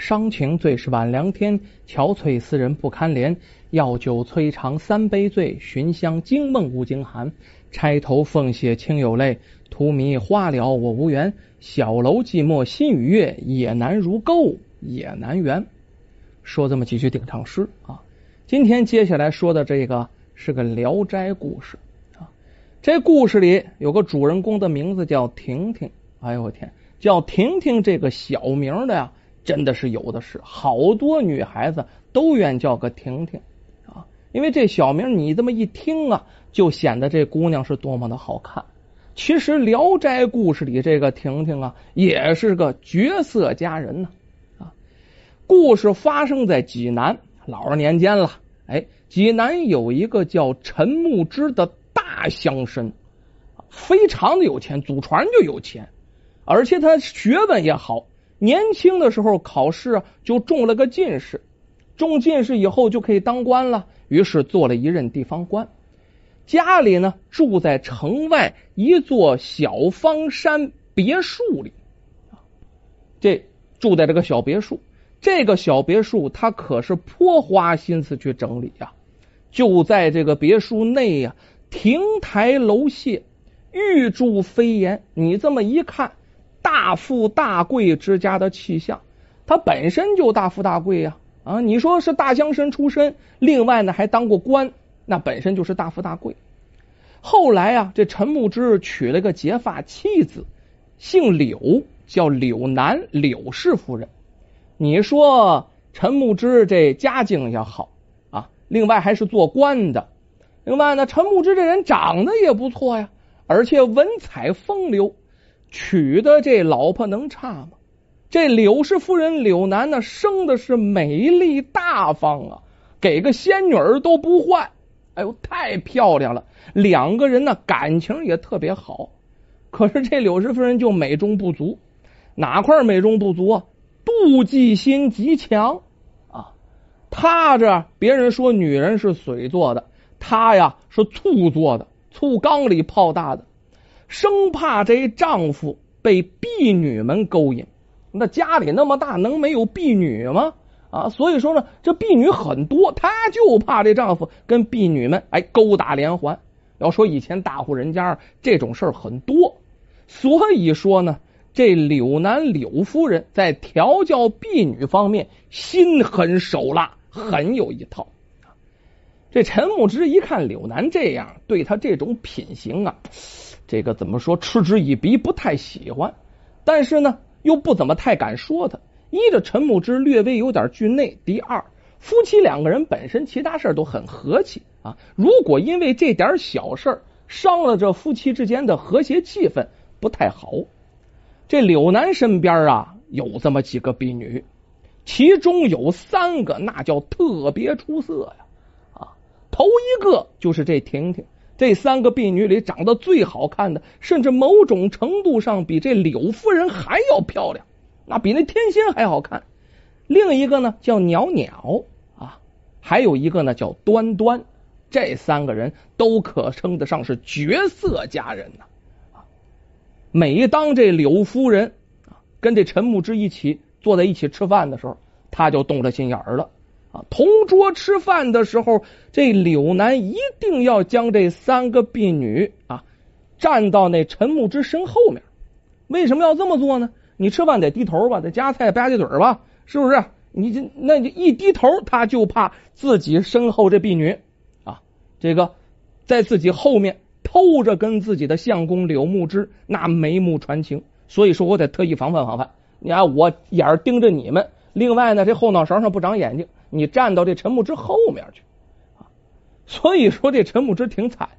伤情最是晚凉天，憔悴斯人不堪怜。药酒摧肠三杯醉，寻香惊梦无惊寒。钗头凤血清有泪，荼蘼花了我无缘。小楼寂寞心与月，也难如钩也难圆。说这么几句顶唱诗啊。今天接下来说的这个是个《聊斋》故事啊。这故事里有个主人公的名字叫婷婷。哎呦我天，叫婷婷这个小名的呀。真的是有的是，好多女孩子都愿叫个婷婷啊，因为这小名你这么一听啊，就显得这姑娘是多么的好看。其实《聊斋》故事里这个婷婷啊，也是个绝色佳人呢啊。故事发生在济南老二年间了，哎，济南有一个叫陈牧之的大乡绅，非常的有钱，祖传就有钱，而且他学问也好。年轻的时候考试，就中了个进士，中进士以后就可以当官了，于是做了一任地方官。家里呢住在城外一座小方山别墅里，这住在这个小别墅，这个小别墅他可是颇花心思去整理呀。就在这个别墅内呀，亭台楼榭，玉柱飞檐，你这么一看。大富大贵之家的气象，他本身就大富大贵呀啊！你说是大乡绅出身，另外呢还当过官，那本身就是大富大贵。后来啊，这陈牧之娶了个结发妻子，姓柳，叫柳南柳氏夫人。你说陈牧之这家境也好啊，另外还是做官的，另外呢，陈牧之这人长得也不错呀，而且文采风流。娶的这老婆能差吗？这柳氏夫人柳南呢，生的是美丽大方啊，给个仙女儿都不换。哎呦，太漂亮了！两个人呢，感情也特别好。可是这柳氏夫人就美中不足，哪块美中不足啊？妒忌心极强啊！她这别人说女人是水做的，她呀是醋做的，醋缸里泡大的。生怕这丈夫被婢女们勾引，那家里那么大，能没有婢女吗？啊，所以说呢，这婢女很多，她就怕这丈夫跟婢女们哎勾搭连环。要说以前大户人家这种事儿很多，所以说呢，这柳南柳夫人在调教婢女方面心狠手辣，很有一套。这陈牧之一看柳南这样，对他这种品行啊。这个怎么说？嗤之以鼻，不太喜欢，但是呢，又不怎么太敢说他。一着陈牧之略微有点惧内，第二，夫妻两个人本身其他事都很和气啊。如果因为这点小事伤了这夫妻之间的和谐气氛，不太好。这柳南身边啊，有这么几个婢女，其中有三个那叫特别出色呀啊！头一个就是这婷婷。这三个婢女里长得最好看的，甚至某种程度上比这柳夫人还要漂亮，那比那天仙还好看。另一个呢叫袅袅啊，还有一个呢叫端端，这三个人都可称得上是绝色佳人呐。每当这柳夫人啊跟这陈牧之一起坐在一起吃饭的时候，他就动了心眼儿了。啊，同桌吃饭的时候，这柳南一定要将这三个婢女啊站到那陈牧之身后面。为什么要这么做呢？你吃饭得低头吧，得夹菜吧唧嘴吧，是不是？你这那就一低头，他就怕自己身后这婢女啊，这个在自己后面偷着跟自己的相公柳牧之那眉目传情。所以说我得特意防范防范。你看我眼盯着你们，另外呢，这后脑勺上不长眼睛。你站到这陈牧之后面去啊，所以说这陈牧之挺惨，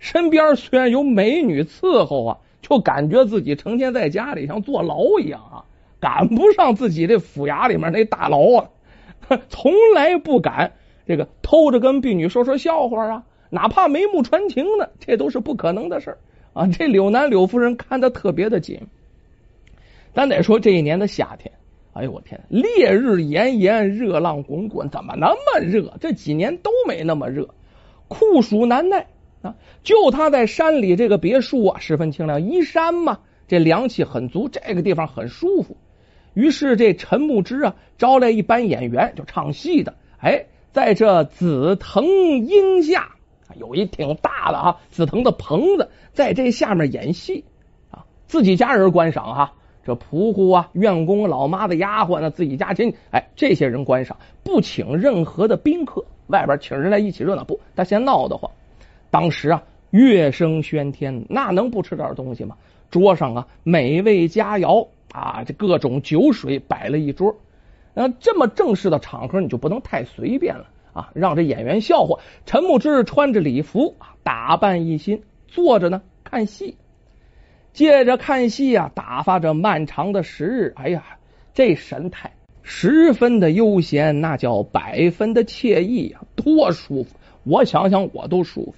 身边虽然有美女伺候啊，就感觉自己成天在家里像坐牢一样啊，赶不上自己这府衙里面那大牢啊，从来不敢这个偷着跟婢女说说笑话啊，哪怕眉目传情呢，这都是不可能的事啊。这柳南柳夫人看的特别的紧，咱得说这一年的夏天。哎呦我天！烈日炎炎，热浪滚滚，怎么那么热？这几年都没那么热，酷暑难耐啊！就他在山里这个别墅啊，十分清凉，依山嘛，这凉气很足，这个地方很舒服。于是这陈牧之啊，招来一班演员，就唱戏的。哎，在这紫藤荫下，有一挺大的啊紫藤的棚子，在这下面演戏啊，自己家人观赏哈。这仆户啊、院工、老妈的丫鬟呢，自己家亲，哎，这些人观赏，不请任何的宾客。外边请人来一起热闹，不，他嫌闹得慌。当时啊，乐声喧天，那能不吃点东西吗？桌上啊，美味佳肴啊，这各种酒水摆了一桌。那这么正式的场合，你就不能太随便了啊，让这演员笑话。陈牧之穿着礼服，打扮一新，坐着呢看戏。借着看戏啊，打发着漫长的时日。哎呀，这神态十分的悠闲，那叫百分的惬意呀，多舒服！我想想，我都舒服。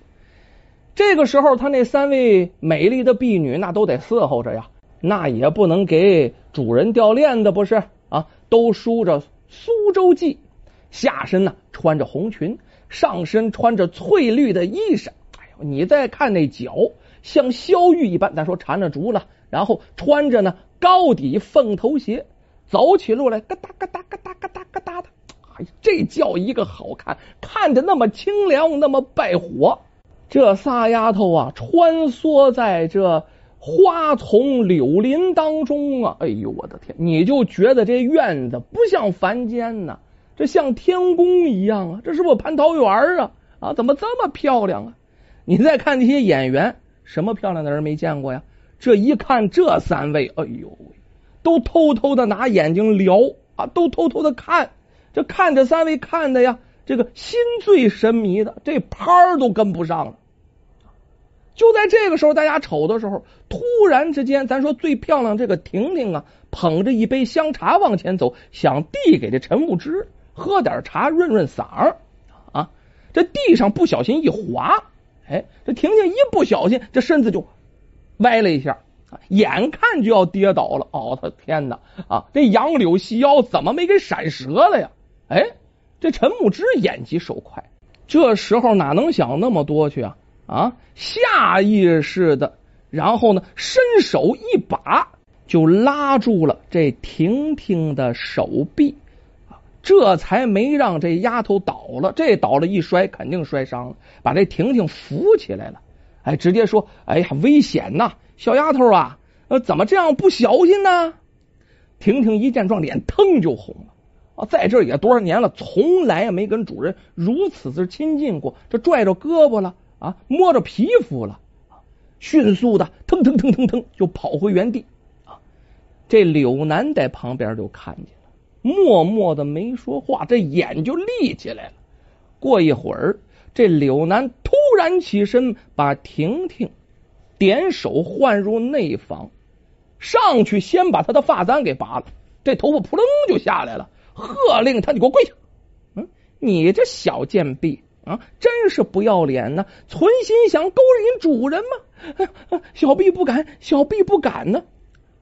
这个时候，他那三位美丽的婢女，那都得伺候着呀，那也不能给主人掉链子，不是啊？都梳着苏州髻，下身呢穿着红裙，上身穿着翠绿的衣裳。哎呦，你再看那脚。像萧玉一般，咱说缠着竹了，然后穿着呢高底凤头鞋，走起路来咯哒咯哒咯哒咯哒咯哒的，哎，这叫一个好看，看着那么清凉，那么败火。这仨丫头啊，穿梭在这花丛柳林当中啊，哎呦我的天，你就觉得这院子不像凡间呢，这像天宫一样啊，这是不是蟠桃园啊？啊，怎么这么漂亮啊？你再看那些演员。什么漂亮的人没见过呀？这一看这三位，哎呦喂，都偷偷的拿眼睛撩啊，都偷偷的看，这看这三位看的呀，这个心醉神迷的，这拍儿都跟不上了。就在这个时候，大家瞅的时候，突然之间，咱说最漂亮这个婷婷啊，捧着一杯香茶往前走，想递给这陈牧之喝点茶润润嗓儿啊，这地上不小心一滑。哎，这婷婷一不小心，这身子就歪了一下，眼看就要跌倒了。哦，他天哪！啊，这杨柳细腰怎么没给闪折了呀？哎，这陈牧之眼疾手快，这时候哪能想那么多去啊？啊，下意识的，然后呢，伸手一把就拉住了这婷婷的手臂。这才没让这丫头倒了，这倒了一摔肯定摔伤了，把这婷婷扶起来了。哎，直接说：“哎呀，危险呐，小丫头啊，呃，怎么这样不小心呢？”婷婷一见状，脸腾就红了啊，在这也多少年了，从来没跟主人如此之亲近过。这拽着胳膊了啊，摸着皮肤了，迅速的腾腾腾腾腾就跑回原地啊。这柳南在旁边就看见。默默的没说话，这眼就立起来了。过一会儿，这柳南突然起身，把婷婷点手唤入内房，上去先把她的发簪给拔了，这头发扑棱就下来了，喝令他：“你给我跪下！”嗯，你这小贱婢啊，真是不要脸呢！存心想勾引主人吗？小婢不敢，小婢不敢呢。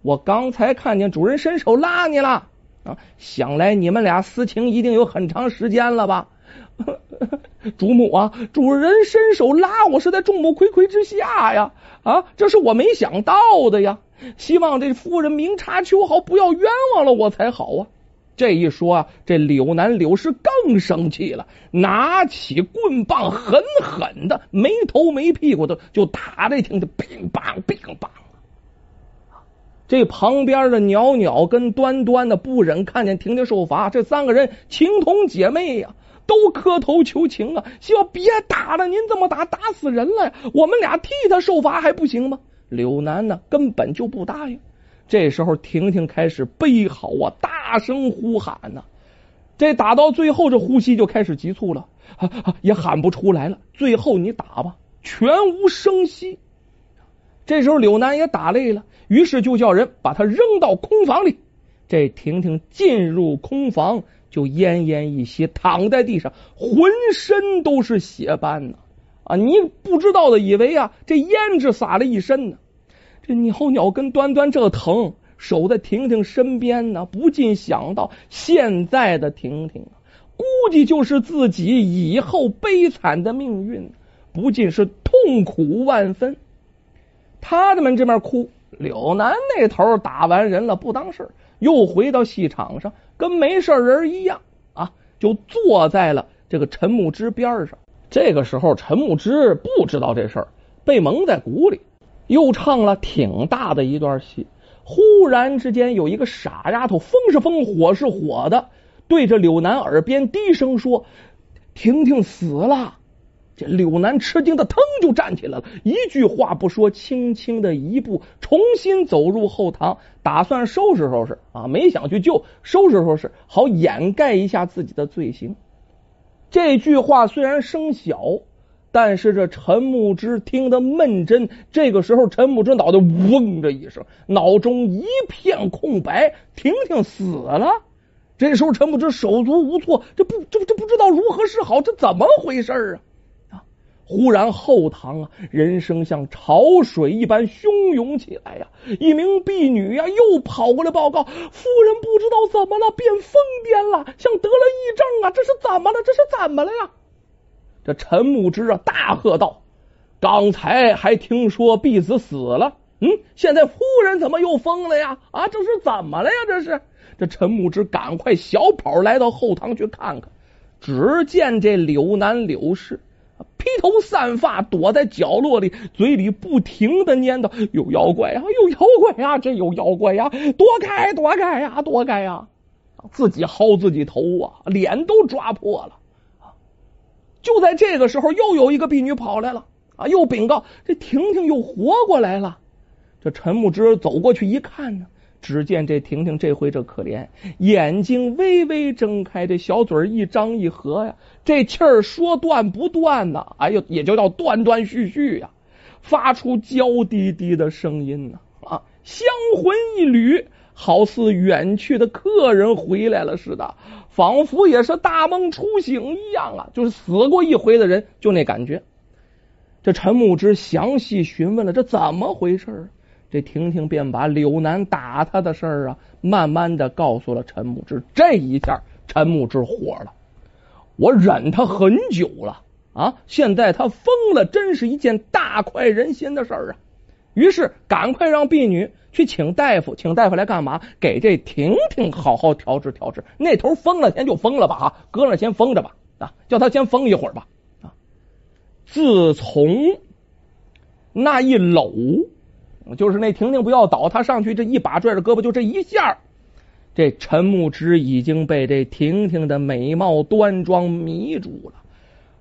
我刚才看见主人伸手拉你了。啊，想来你们俩私情一定有很长时间了吧？主母啊，主人伸手拉我是在众目睽睽之下呀！啊，这是我没想到的呀！希望这夫人明察秋毫，不要冤枉了我才好啊！这一说啊，这柳南柳氏更生气了，拿起棍棒，狠狠的没头没屁股的就打这听的乒乓乒乓。这旁边的袅袅跟端端的不忍看见婷婷受罚，这三个人情同姐妹呀，都磕头求情啊，希望别打了，您这么打打死人了，我们俩替他受罚还不行吗？柳南呢根本就不答应。这时候婷婷开始悲嚎啊，大声呼喊呢，这打到最后这呼吸就开始急促了，也喊不出来了。最后你打吧，全无声息。这时候柳南也打累了。于是就叫人把他扔到空房里。这婷婷进入空房，就奄奄一息，躺在地上，浑身都是血斑呢。啊，你不知道的以为啊，这胭脂洒了一身呢。这鸟鸟跟端端这疼，守在婷婷身边呢，不禁想到现在的婷婷，估计就是自己以后悲惨的命运，不禁是痛苦万分。他们这边哭。柳南那头打完人了，不当事又回到戏场上，跟没事人一样啊，就坐在了这个陈木之边上。这个时候，陈木之不知道这事儿，被蒙在鼓里，又唱了挺大的一段戏。忽然之间，有一个傻丫头，风是风，火是火的，对着柳南耳边低声说：“婷婷死了。”这柳南吃惊的腾就站起来了，一句话不说，轻轻的一步，重新走入后堂，打算收拾收拾啊，没想去救，收拾收拾，好掩盖一下自己的罪行。这句话虽然声小，但是这陈木之听得闷真。这个时候，陈木之脑袋嗡的一声，脑中一片空白。婷婷死了。这时候，陈木之手足无措，这不这这不知道如何是好，这怎么回事啊？忽然后堂啊，人声像潮水一般汹涌起来呀！一名婢女呀，又跑过来报告：夫人不知道怎么了，变疯癫了，像得了癔症啊！这是怎么了？这是怎么了呀？这陈木之啊，大喝道：“刚才还听说婢子死了，嗯，现在夫人怎么又疯了呀？啊，这是怎么了呀？这是！”这陈木之赶快小跑来到后堂去看看，只见这柳南柳氏。披头散发，躲在角落里，嘴里不停的念叨：“有妖怪啊，有妖怪啊，这有妖怪呀！躲开，躲开呀，躲开呀！”自己薅自己头啊，脸都抓破了。就在这个时候，又有一个婢女跑来了啊，又禀告：“这婷婷又活过来了。”这陈木之走过去一看呢。只见这婷婷这回这可怜，眼睛微微睁开，这小嘴一张一合呀，这气儿说断不断呐，哎呦，也就叫断断续续呀，发出娇滴滴的声音呢啊，香魂一缕，好似远去的客人回来了似的，仿佛也是大梦初醒一样啊，就是死过一回的人就那感觉。这陈木之详细询问了，这怎么回事啊？这婷婷便把柳南打他的事儿啊，慢慢的告诉了陈木之。这一下，陈木之火了。我忍他很久了啊，现在他疯了，真是一件大快人心的事儿啊。于是，赶快让婢女去请大夫，请大夫来干嘛？给这婷婷好好调治调治。那头疯了，先就疯了吧啊，搁那先疯着吧啊，叫他先疯一会儿吧啊。自从那一搂。就是那婷婷不要倒，他上去这一把拽着胳膊，就这一下，这陈牧之已经被这婷婷的美貌端庄迷住了，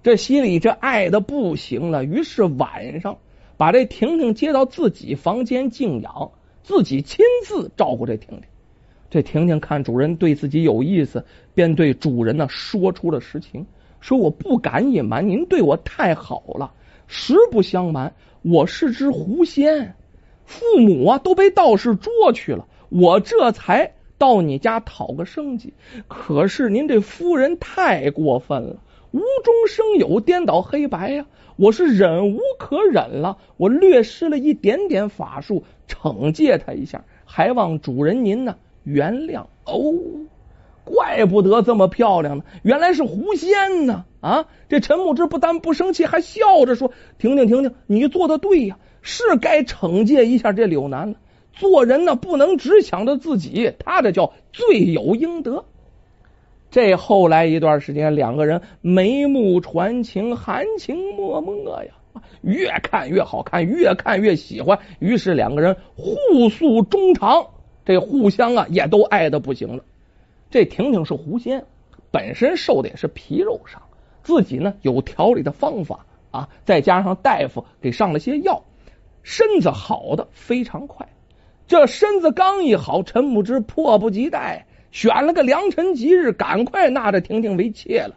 这心里这爱的不行了。于是晚上把这婷婷接到自己房间静养，自己亲自照顾这婷婷。这婷婷看主人对自己有意思，便对主人呢说出了实情，说我不敢隐瞒，您对我太好了。实不相瞒，我是只狐仙。父母啊都被道士捉去了，我这才到你家讨个生计。可是您这夫人太过分了，无中生有，颠倒黑白呀！我是忍无可忍了，我略施了一点点法术惩戒他一下，还望主人您呢原谅哦。怪不得这么漂亮呢，原来是狐仙呢！啊，这陈木之不但不生气，还笑着说：“婷婷，婷婷，你做的对呀。”是该惩戒一下这柳南了。做人呢，不能只想着自己，他这叫罪有应得。这后来一段时间，两个人眉目传情，含情脉脉呀，越看越好看，越看越喜欢。于是两个人互诉衷肠，这互相啊也都爱的不行了。这婷婷是狐仙，本身受的也是皮肉伤，自己呢有调理的方法啊，再加上大夫给上了些药。身子好的非常快，这身子刚一好，陈牧之迫不及待选了个良辰吉日，赶快纳着婷婷为妾了。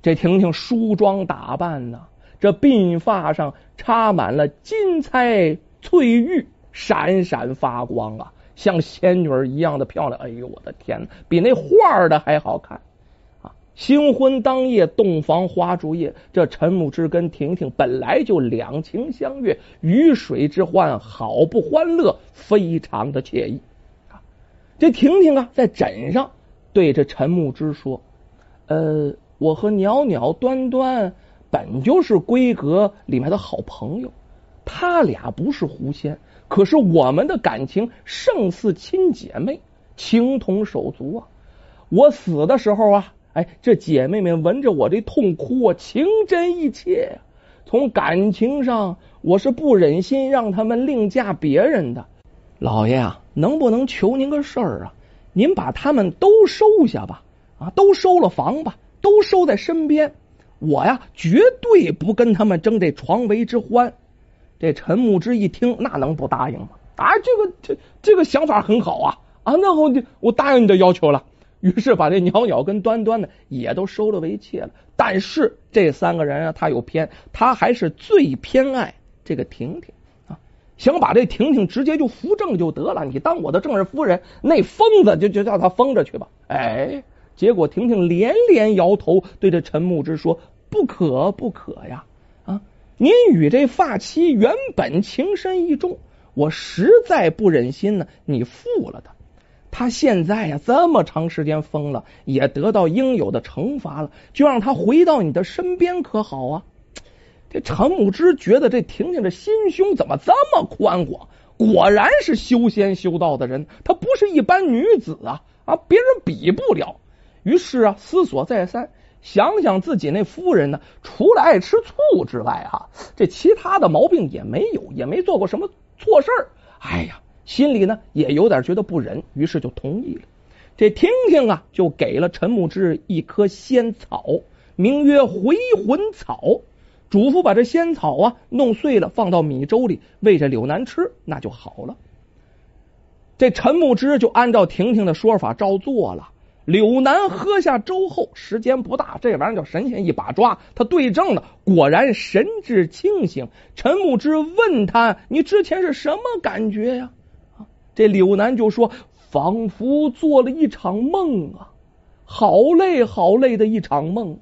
这婷婷梳妆打扮呢，这鬓发上插满了金钗翠玉，闪闪发光啊，像仙女一样的漂亮。哎呦，我的天哪，比那画的还好看。新婚当夜，洞房花烛夜，这陈木之跟婷婷本来就两情相悦，鱼水之欢，好不欢乐，非常的惬意啊！这婷婷啊，在枕上对着陈木之说：“呃，我和袅袅、端端本就是闺阁里面的好朋友，他俩不是狐仙，可是我们的感情胜似亲姐妹。”情同手足啊！我死的时候啊，哎，这姐妹们闻着我这痛哭啊，情真意切。从感情上，我是不忍心让他们另嫁别人的。老爷啊，能不能求您个事儿啊？您把他们都收下吧，啊，都收了房吧，都收在身边。我呀，绝对不跟他们争这床围之欢。这陈牧之一听，那能不答应吗？啊，这个这这个想法很好啊啊，那我我答应你的要求了。于是把这袅袅跟端端呢也都收了为妾了。但是这三个人啊，他有偏，他还是最偏爱这个婷婷啊，想把这婷婷直接就扶正就得了。你当我的正室夫人，那疯子就就叫他疯着去吧。哎，结果婷婷连连摇头，对着陈牧之说：“不可不可呀！啊，您与这发妻原本情深意重，我实在不忍心呢，你负了他。”他现在呀，这么长时间疯了，也得到应有的惩罚了，就让他回到你的身边，可好啊？这陈木之觉得这婷婷这心胸怎么这么宽广？果然是修仙修道的人，她不是一般女子啊啊！别人比不了。于是啊，思索再三，想想自己那夫人呢，除了爱吃醋之外，哈，这其他的毛病也没有，也没做过什么错事儿。哎呀！心里呢也有点觉得不忍，于是就同意了。这婷婷啊，就给了陈牧之一棵仙草，名曰回魂草，嘱咐把这仙草啊弄碎了，放到米粥里喂着柳南吃，那就好了。这陈牧之就按照婷婷的说法照做了。柳南喝下粥后，时间不大，这玩意儿叫神仙一把抓，他对症了，果然神志清醒。陈牧之问他：“你之前是什么感觉呀？”这柳南就说：“仿佛做了一场梦啊，好累好累的一场梦。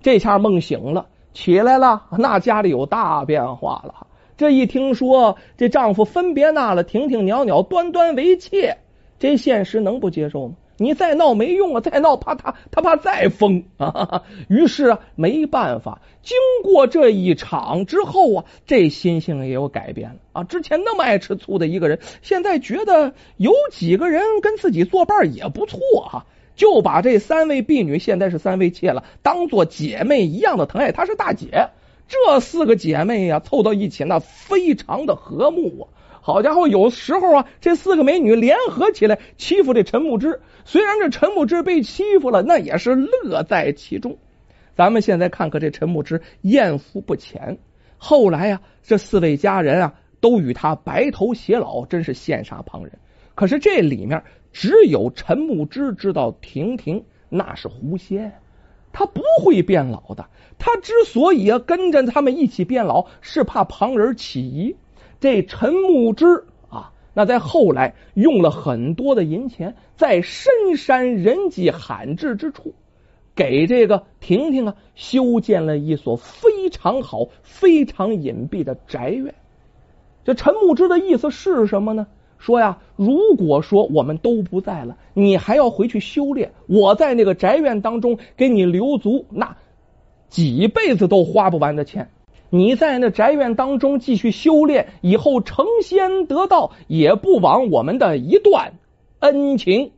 这下梦醒了，起来了，那家里有大变化了。这一听说这丈夫分别纳了婷婷、袅袅、端端为妾，这现实能不接受吗？”你再闹没用啊！再闹怕他他怕再疯啊！于是啊，没办法。经过这一场之后啊，这心性也有改变了啊。之前那么爱吃醋的一个人，现在觉得有几个人跟自己作伴也不错哈，就把这三位婢女现在是三位妾了，当做姐妹一样的疼爱。她是大姐，这四个姐妹呀，凑到一起那非常的和睦啊。好家伙，有时候啊，这四个美女联合起来欺负这陈木之。虽然这陈木之被欺负了，那也是乐在其中。咱们现在看看这陈木之艳福不浅。后来呀，这四位佳人啊，都与他白头偕老，真是羡煞旁人。可是这里面只有陈木之知道，婷婷那是狐仙，他不会变老的。他之所以要跟着他们一起变老，是怕旁人起疑。这陈牧之啊，那在后来用了很多的银钱，在深山人迹罕至之处，给这个婷婷啊修建了一所非常好、非常隐蔽的宅院。这陈牧之的意思是什么呢？说呀，如果说我们都不在了，你还要回去修炼，我在那个宅院当中给你留足那几辈子都花不完的钱。你在那宅院当中继续修炼，以后成仙得道，也不枉我们的一段恩情。